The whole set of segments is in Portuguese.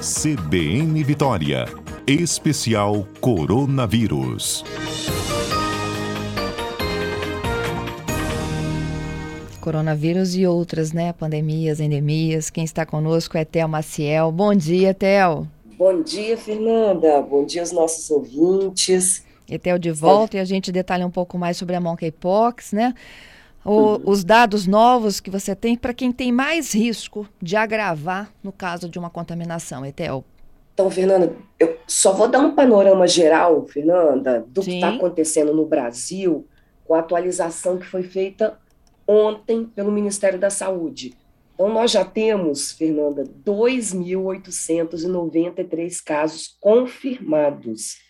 CBN Vitória. Especial Coronavírus. Coronavírus e outras, né? Pandemias, endemias. Quem está conosco é Tel Maciel. Bom dia, Tel. Bom dia, Fernanda. Bom dia aos nossos ouvintes. Etel de volta é. e a gente detalha um pouco mais sobre a monkeypox, né? O. Os dados novos que você tem para quem tem mais risco de agravar no caso de uma contaminação, Etel. Então, Fernanda, eu só vou dar um panorama geral, Fernanda, do Sim. que está acontecendo no Brasil com a atualização que foi feita ontem pelo Ministério da Saúde. Então, nós já temos, Fernanda, 2.893 casos confirmados.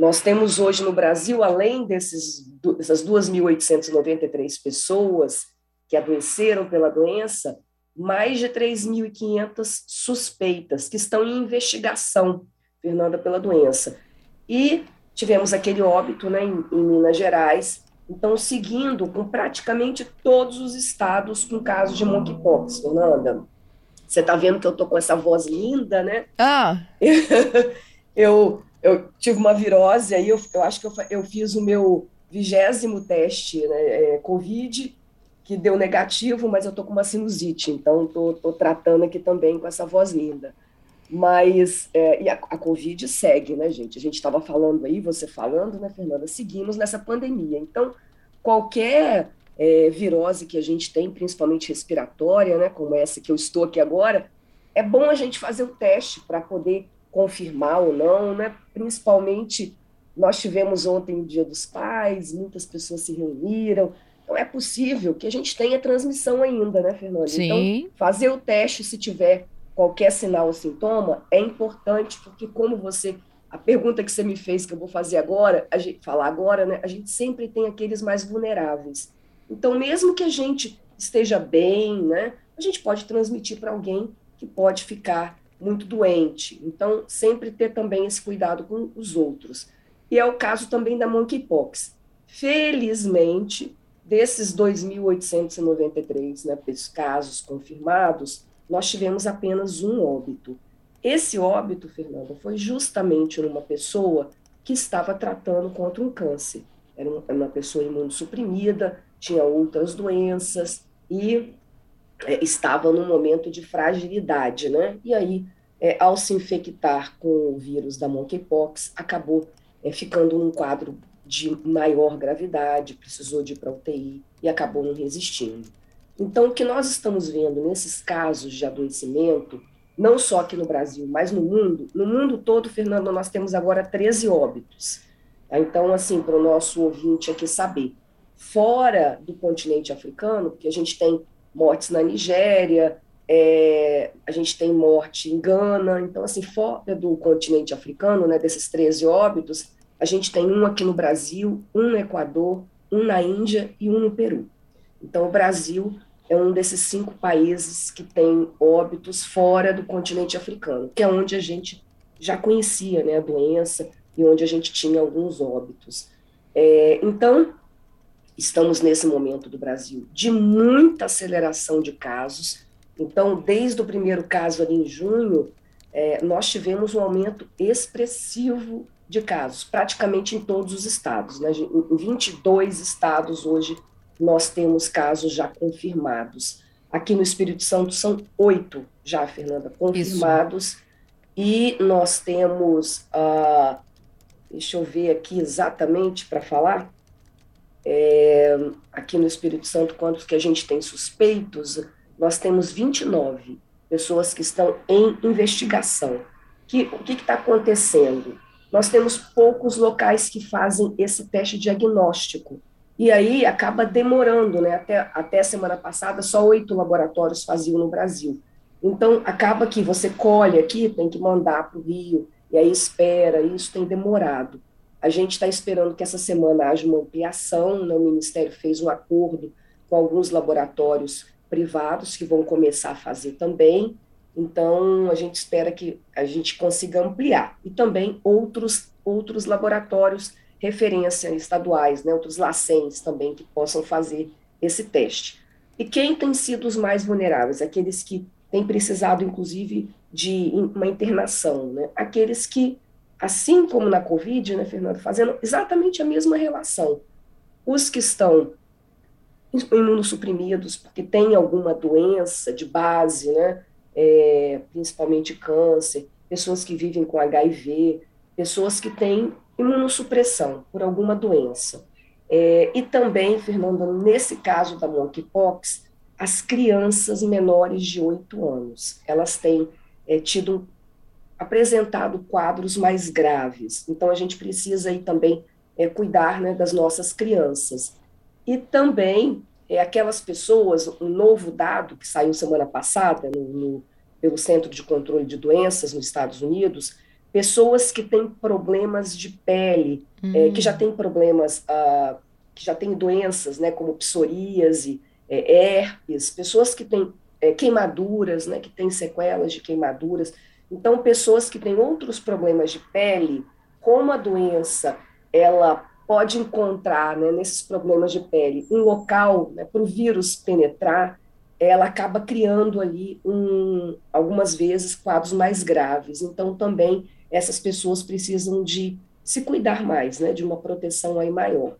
Nós temos hoje no Brasil, além desses, dessas 2.893 pessoas que adoeceram pela doença, mais de 3.500 suspeitas que estão em investigação, Fernanda, pela doença. E tivemos aquele óbito né, em, em Minas Gerais, então, seguindo com praticamente todos os estados com casos de monkeypox, Fernanda. Você está vendo que eu estou com essa voz linda, né? Ah! eu, eu tive uma virose, aí eu, eu acho que eu, eu fiz o meu vigésimo teste, né, é, Covid, que deu negativo, mas eu tô com uma sinusite, então tô, tô tratando aqui também com essa voz linda. Mas, é, e a, a Covid segue, né, gente? A gente estava falando aí, você falando, né, Fernanda? Seguimos nessa pandemia. Então, qualquer é, virose que a gente tem, principalmente respiratória, né, como essa que eu estou aqui agora, é bom a gente fazer o teste para poder confirmar ou não, né? Principalmente, nós tivemos ontem o Dia dos Pais, muitas pessoas se reuniram, então é possível que a gente tenha transmissão ainda, né, Fernanda? Sim. Então, fazer o teste se tiver qualquer sinal ou sintoma é importante, porque como você a pergunta que você me fez que eu vou fazer agora, a gente falar agora, né? A gente sempre tem aqueles mais vulneráveis. Então, mesmo que a gente esteja bem, né? A gente pode transmitir para alguém que pode ficar muito doente. Então, sempre ter também esse cuidado com os outros. E é o caso também da monkeypox. Felizmente, desses 2.893 né, casos confirmados, nós tivemos apenas um óbito. Esse óbito, Fernanda, foi justamente numa pessoa que estava tratando contra um câncer. Era uma pessoa imunossuprimida, tinha outras doenças e é, estava num momento de fragilidade, né? E aí, é, ao se infectar com o vírus da monkeypox, acabou é, ficando num quadro de maior gravidade, precisou de ir para UTI e acabou não resistindo. Então, o que nós estamos vendo nesses casos de adoecimento, não só aqui no Brasil, mas no mundo, no mundo todo, Fernando, nós temos agora 13 óbitos. Então, assim, para o nosso ouvinte aqui saber, fora do continente africano, porque a gente tem mortes na Nigéria, é, a gente tem morte em Gana, então, assim, fora do continente africano, né, desses 13 óbitos, a gente tem um aqui no Brasil, um no Equador, um na Índia e um no Peru. Então, o Brasil é um desses cinco países que tem óbitos fora do continente africano, que é onde a gente já conhecia né, a doença e onde a gente tinha alguns óbitos. É, então, estamos nesse momento do Brasil de muita aceleração de casos. Então, desde o primeiro caso ali em junho, é, nós tivemos um aumento expressivo de casos, praticamente em todos os estados. Né? Em 22 estados hoje nós temos casos já confirmados. Aqui no Espírito Santo são oito já, Fernanda, confirmados. Isso. E nós temos, uh, deixa eu ver aqui exatamente para falar, é, aqui no Espírito Santo, quantos que a gente tem suspeitos, nós temos 29 pessoas que estão em investigação. Que, o que está acontecendo? Nós temos poucos locais que fazem esse teste diagnóstico. E aí acaba demorando, né? Até, até semana passada, só oito laboratórios faziam no Brasil. Então, acaba que você colhe aqui, tem que mandar para o Rio, e aí espera, isso tem demorado. A gente está esperando que essa semana haja uma ampliação, né? o Ministério fez um acordo com alguns laboratórios privados que vão começar a fazer também, então a gente espera que a gente consiga ampliar. E também outros, outros laboratórios referência estaduais, né? outros LACENs também que possam fazer esse teste. E quem tem sido os mais vulneráveis? Aqueles que têm precisado, inclusive, de uma internação, né? Aqueles que, assim como na Covid, né, Fernando, fazendo exatamente a mesma relação. Os que estão imunossuprimidos porque têm alguma doença de base, né, é, principalmente câncer, pessoas que vivem com HIV, pessoas que têm imunossupressão por alguma doença. É, e também, Fernanda, nesse caso da monkeypox, as crianças menores de 8 anos, elas têm é, tido, apresentado quadros mais graves. Então, a gente precisa aí também é, cuidar né, das nossas crianças. E também é, aquelas pessoas, um novo dado que saiu semana passada no, no, pelo Centro de Controle de Doenças nos Estados Unidos, pessoas que têm problemas de pele, hum. é, que já têm problemas, ah, que já têm doenças, né, como psoríase, é, herpes, pessoas que têm é, queimaduras, né, que têm sequelas de queimaduras. Então, pessoas que têm outros problemas de pele, como a doença, ela pode encontrar né, nesses problemas de pele um local né, para o vírus penetrar, ela acaba criando ali um, algumas vezes quadros mais graves. Então, também essas pessoas precisam de se cuidar mais, né, de uma proteção aí maior.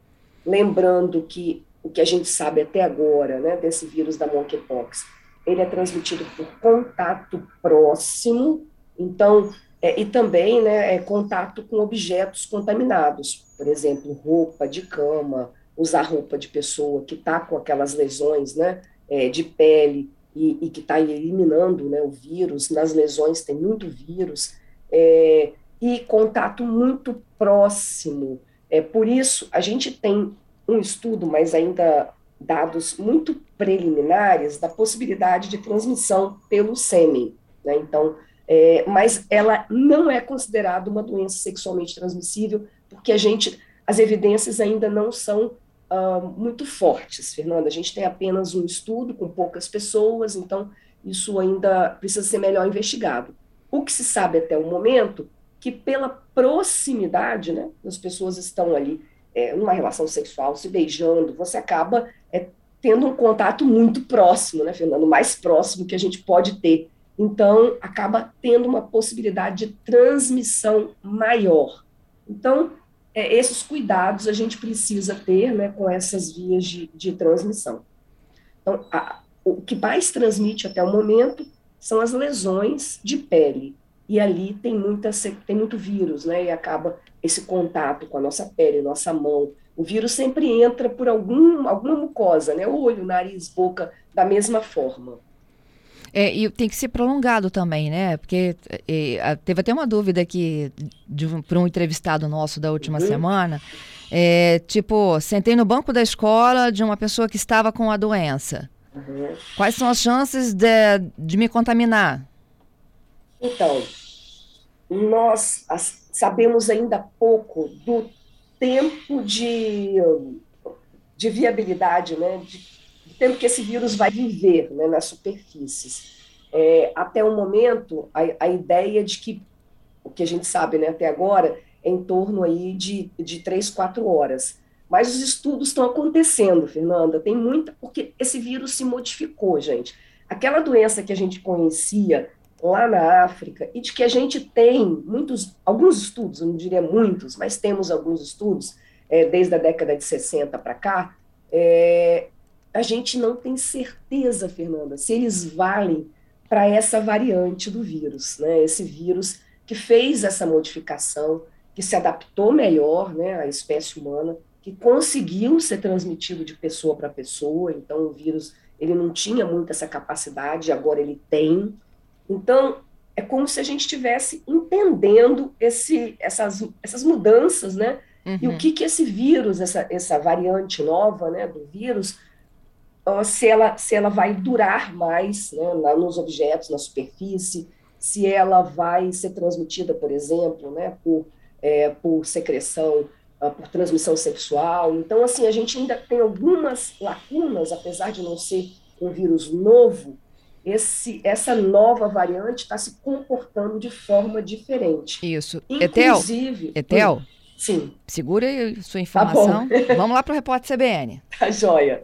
Lembrando que o que a gente sabe até agora, né, desse vírus da monkeypox, ele é transmitido por contato próximo, então, é, e também né, é contato com objetos contaminados, por exemplo, roupa de cama, usar roupa de pessoa que está com aquelas lesões né, é, de pele e, e que está eliminando né, o vírus, nas lesões tem muito vírus, é, e contato muito próximo. É, por isso, a gente tem um estudo, mas ainda dados muito preliminares da possibilidade de transmissão pelo sêmen. Né? Então, é, mas ela não é considerada uma doença sexualmente transmissível, porque a gente, as evidências ainda não são uh, muito fortes, Fernanda. A gente tem apenas um estudo com poucas pessoas, então isso ainda precisa ser melhor investigado. O que se sabe até o momento, que pela proximidade, né, as pessoas estão ali é, numa relação sexual, se beijando, você acaba é, tendo um contato muito próximo, né, Fernando? Mais próximo que a gente pode ter. Então, acaba tendo uma possibilidade de transmissão maior. Então, é, esses cuidados a gente precisa ter né, com essas vias de, de transmissão. Então, a, o que mais transmite até o momento são as lesões de pele. E ali tem, muita, tem muito vírus, né? E acaba esse contato com a nossa pele, nossa mão. O vírus sempre entra por algum, alguma mucosa, né? Olho, nariz, boca, da mesma forma. É, e tem que ser prolongado também, né? Porque é, teve até uma dúvida aqui para um entrevistado nosso da última uhum. semana. É, tipo, sentei no banco da escola de uma pessoa que estava com a doença. Uhum. Quais são as chances de, de me contaminar? Então, nós sabemos ainda pouco do tempo de, de viabilidade, né, de tempo que esse vírus vai viver né, nas superfícies. É, até o momento, a, a ideia de que, o que a gente sabe né, até agora, é em torno aí de, de três, quatro horas. Mas os estudos estão acontecendo, Fernanda, tem muita, porque esse vírus se modificou, gente. Aquela doença que a gente conhecia lá na África e de que a gente tem muitos, alguns estudos, eu não diria muitos, mas temos alguns estudos é, desde a década de 60 para cá, é, a gente não tem certeza, Fernanda, se eles valem para essa variante do vírus, né? Esse vírus que fez essa modificação, que se adaptou melhor, né, à espécie humana, que conseguiu ser transmitido de pessoa para pessoa. Então, o vírus ele não tinha muito essa capacidade, agora ele tem. Então, é como se a gente estivesse entendendo esse, essas, essas mudanças, né? Uhum. E o uhum. que, que esse vírus, essa, essa variante nova né, do vírus, uh, se, ela, se ela vai durar mais né, lá nos objetos, na superfície, se ela vai ser transmitida, por exemplo, né, por, é, por secreção, uh, por transmissão sexual. Então, assim, a gente ainda tem algumas lacunas, apesar de não ser um vírus novo, esse, essa nova variante está se comportando de forma diferente. Isso. Inclusive. Etel? Etel? Sim. Segura aí sua tá informação. Tá Vamos lá para o repórter CBN. Tá joia.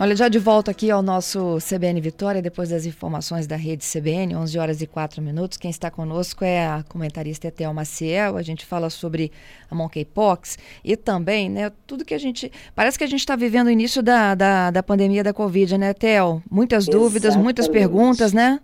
Olha, já de volta aqui ao nosso CBN Vitória, depois das informações da rede CBN, 11 horas e 4 minutos. Quem está conosco é a comentarista Etel Maciel. A gente fala sobre a monkeypox e também, né, tudo que a gente... Parece que a gente está vivendo o início da, da, da pandemia da Covid, né, Etel? Muitas dúvidas, Exatamente. muitas perguntas, né?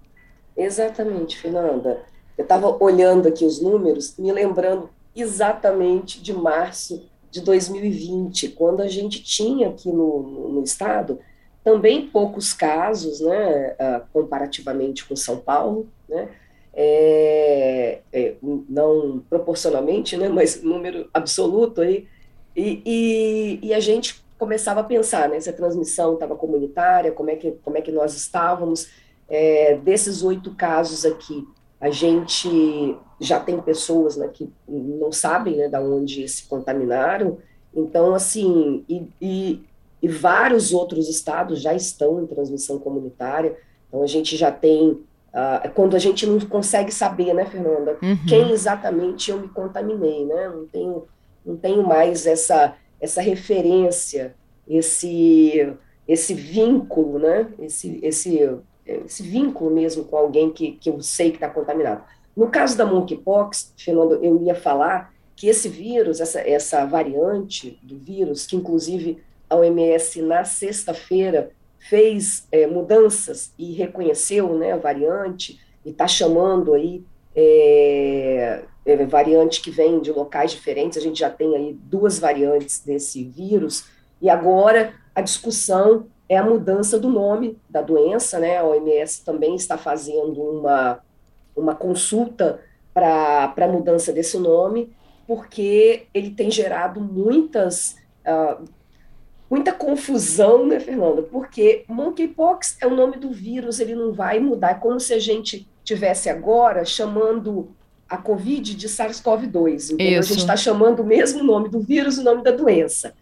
Exatamente, Fernanda. Eu estava olhando aqui os números, me lembrando exatamente de março de 2020, quando a gente tinha aqui no, no, no estado também poucos casos, né, uh, comparativamente com São Paulo, né, é, é, não proporcionalmente, né, mas número absoluto aí, e, e, e, a gente começava a pensar, né, se a transmissão estava comunitária, como é que, como é que nós estávamos, é, desses oito casos aqui, a gente já tem pessoas né, que não sabem né, da onde se contaminaram, então, assim, e, e, e, vários outros estados já estão em transmissão comunitária, então a gente já tem, uh, quando a gente não consegue saber, né, Fernanda, uhum. quem exatamente eu me contaminei, né, não tenho, não tenho mais essa, essa referência, esse, esse vínculo, né, esse, esse, esse vínculo mesmo com alguém que, que eu sei que está contaminado. No caso da monkeypox, Fernando, eu ia falar que esse vírus, essa, essa variante do vírus, que inclusive a OMS na sexta-feira fez é, mudanças e reconheceu né, a variante e está chamando aí é, é, variante que vem de locais diferentes, a gente já tem aí duas variantes desse vírus, e agora a discussão é a mudança do nome da doença, né? A OMS também está fazendo uma, uma consulta para a mudança desse nome, porque ele tem gerado muitas. Uh, muita confusão, né, Fernanda? Porque monkeypox é o nome do vírus, ele não vai mudar. É como se a gente tivesse agora chamando a Covid de SARS-CoV-2. Então, a gente está chamando o mesmo nome do vírus, o nome da doença.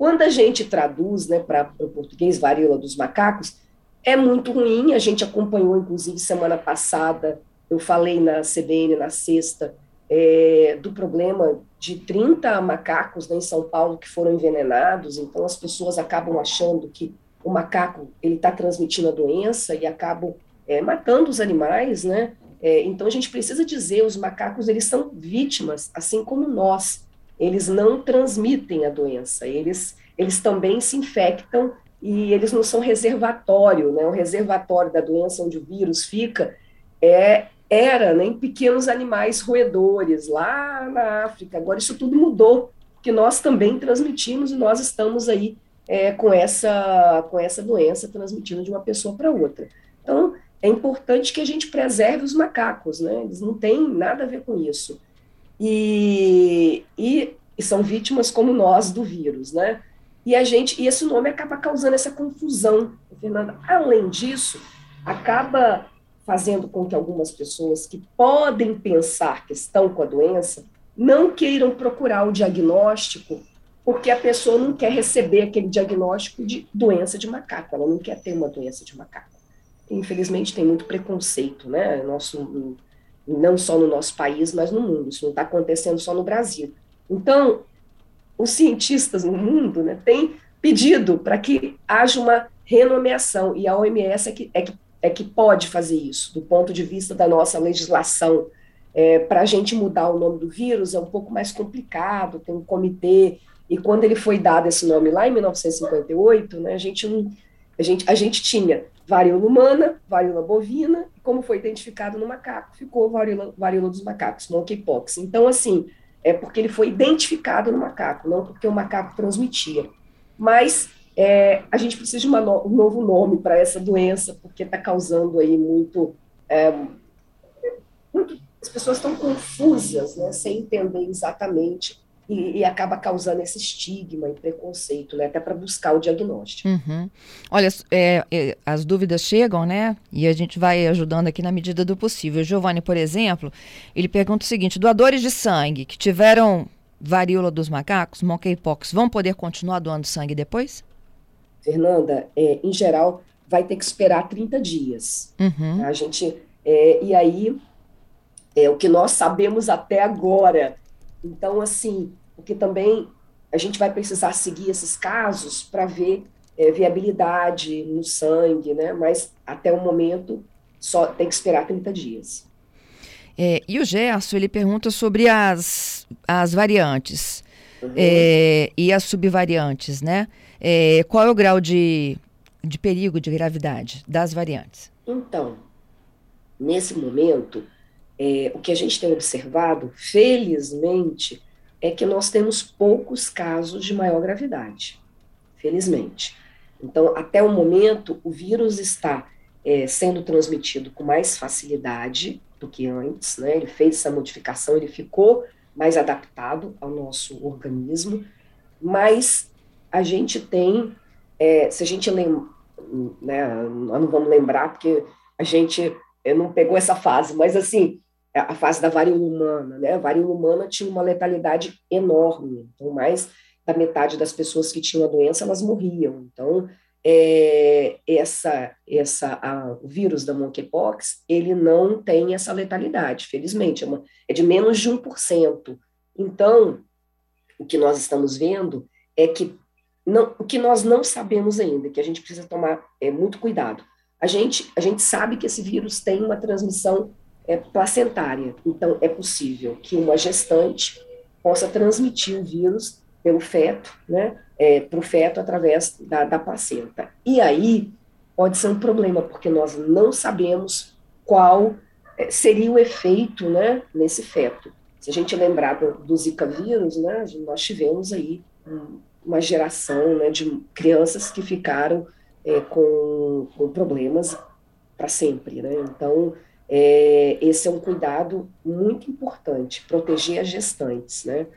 Quando a gente traduz né, para o português varíola dos macacos, é muito ruim. A gente acompanhou, inclusive, semana passada, eu falei na CBN na sexta, é, do problema de 30 macacos né, em São Paulo que foram envenenados. Então, as pessoas acabam achando que o macaco ele está transmitindo a doença e acabam é, matando os animais, né? É, então, a gente precisa dizer, os macacos eles são vítimas, assim como nós eles não transmitem a doença, eles, eles também se infectam e eles não são reservatório, né? O reservatório da doença onde o vírus fica é era né, em pequenos animais roedores lá na África. Agora isso tudo mudou, que nós também transmitimos e nós estamos aí é, com essa com essa doença transmitindo de uma pessoa para outra. Então é importante que a gente preserve os macacos, né? Eles não têm nada a ver com isso e, e, e, são vítimas como nós do vírus, né? E a gente, e esse nome acaba causando essa confusão, Fernanda. Além disso, acaba fazendo com que algumas pessoas que podem pensar que estão com a doença não queiram procurar o diagnóstico, porque a pessoa não quer receber aquele diagnóstico de doença de macaco, ela não quer ter uma doença de macaco. Infelizmente tem muito preconceito, né? Nosso não só no nosso país, mas no mundo. Isso não está acontecendo só no Brasil. Então, os cientistas no mundo né, têm pedido para que haja uma renomeação, e a OMS é que, é, que, é que pode fazer isso, do ponto de vista da nossa legislação. É, para a gente mudar o nome do vírus é um pouco mais complicado, tem um comitê, e quando ele foi dado esse nome lá em 1958, né, a, gente não, a, gente, a gente tinha varíola humana, varíola bovina, como foi identificado no macaco, ficou varíola, varíola dos macacos, monkeypox. Então, assim, é porque ele foi identificado no macaco, não porque o macaco transmitia. Mas é, a gente precisa de no, um novo nome para essa doença, porque está causando aí muito, é, muito, As pessoas estão confusas, né, sem entender exatamente e, e, acaba causando esse estigma e preconceito, né? Até para buscar o diagnóstico. Uhum. Olha, é, é, as dúvidas chegam, né? E a gente vai ajudando aqui na medida do possível. O Giovanni, por exemplo, ele pergunta o seguinte: doadores de sangue que tiveram varíola dos macacos, monkeypox, vão poder continuar doando sangue depois? Fernanda, é, em geral, vai ter que esperar 30 dias. Uhum. A gente, é, e aí, é o que nós sabemos até agora. Então, assim, porque também a gente vai precisar seguir esses casos para ver é, viabilidade no sangue, né? Mas até o momento só tem que esperar 30 dias. É, e o Gerson, ele pergunta sobre as, as variantes uhum. é, e as subvariantes, né? É, qual é o grau de, de perigo de gravidade das variantes? Então, nesse momento, é, o que a gente tem observado, felizmente, é que nós temos poucos casos de maior gravidade. Felizmente. Então, até o momento, o vírus está é, sendo transmitido com mais facilidade do que antes, né? Ele fez essa modificação, ele ficou mais adaptado ao nosso organismo, mas a gente tem, é, se a gente lembra, né, nós não vamos lembrar porque a gente não pegou essa fase, mas assim, a fase da varíola humana, né? A varíola humana tinha uma letalidade enorme, então mais da metade das pessoas que tinham a doença elas morriam. Então é, essa, essa, a, o vírus da monkeypox, ele não tem essa letalidade, felizmente, é, uma, é de menos de 1%. Então, o que nós estamos vendo é que não, o que nós não sabemos ainda, que a gente precisa tomar é, muito cuidado. A gente, a gente sabe que esse vírus tem uma transmissão é, placentária, então é possível que uma gestante possa transmitir o vírus pelo feto, né, é, para o feto através da, da placenta. E aí pode ser um problema, porque nós não sabemos qual é, seria o efeito né, nesse feto. Se a gente lembrar do, do Zika vírus, né, nós tivemos aí uma geração né, de crianças que ficaram é, com, com problemas para sempre. Né? Então, é, esse é um cuidado muito importante, proteger as gestantes. Né?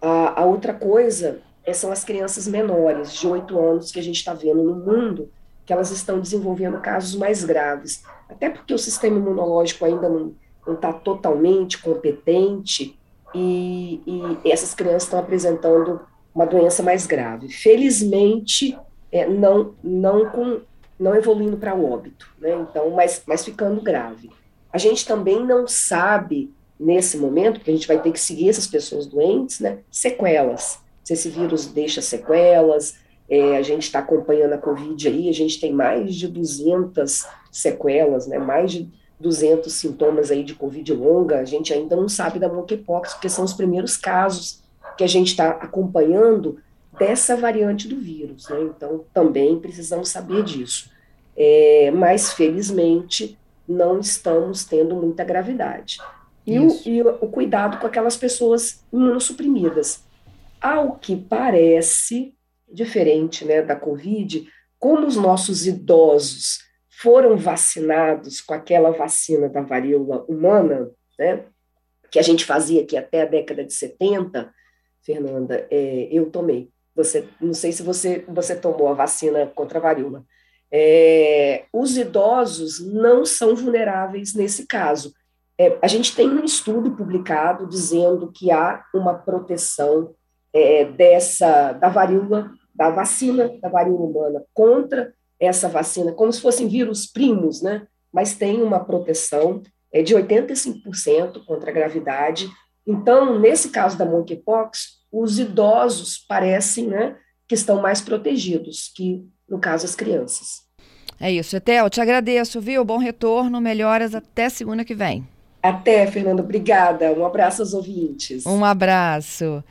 A, a outra coisa é, são as crianças menores, de 8 anos, que a gente está vendo no mundo, que elas estão desenvolvendo casos mais graves. Até porque o sistema imunológico ainda não está totalmente competente e, e, essas crianças estão apresentando uma doença mais grave. Felizmente, é, não, não, com, não evoluindo para o óbito, né? então, mas, mas ficando grave. A gente também não sabe, nesse momento, porque a gente vai ter que seguir essas pessoas doentes, né, sequelas se esse vírus deixa sequelas. É, a gente está acompanhando a Covid aí, a gente tem mais de 200 sequelas, né, mais de 200 sintomas aí de Covid longa. A gente ainda não sabe da monkeypox, porque são os primeiros casos que a gente está acompanhando dessa variante do vírus, né? Então, também precisamos saber disso. É, mas, felizmente, não estamos tendo muita gravidade. E o, e o, cuidado com aquelas pessoas imunossuprimidas ao que parece, diferente né, da Covid, como os nossos idosos foram vacinados com aquela vacina da varíola humana, né, que a gente fazia aqui até a década de 70, Fernanda, é, eu tomei. Você, não sei se você, você tomou a vacina contra a varíola. É, os idosos não são vulneráveis nesse caso. É, a gente tem um estudo publicado dizendo que há uma proteção é, dessa da varíola, da vacina da varíola humana contra essa vacina, como se fossem vírus primos, né? Mas tem uma proteção é, de 85% contra a gravidade. Então, nesse caso da monkeypox, os idosos parecem, né, que estão mais protegidos que, no caso, as crianças. É isso, Etel, te agradeço, viu? Bom retorno, melhoras até segunda que vem. Até, Fernando, obrigada. Um abraço aos ouvintes. Um abraço.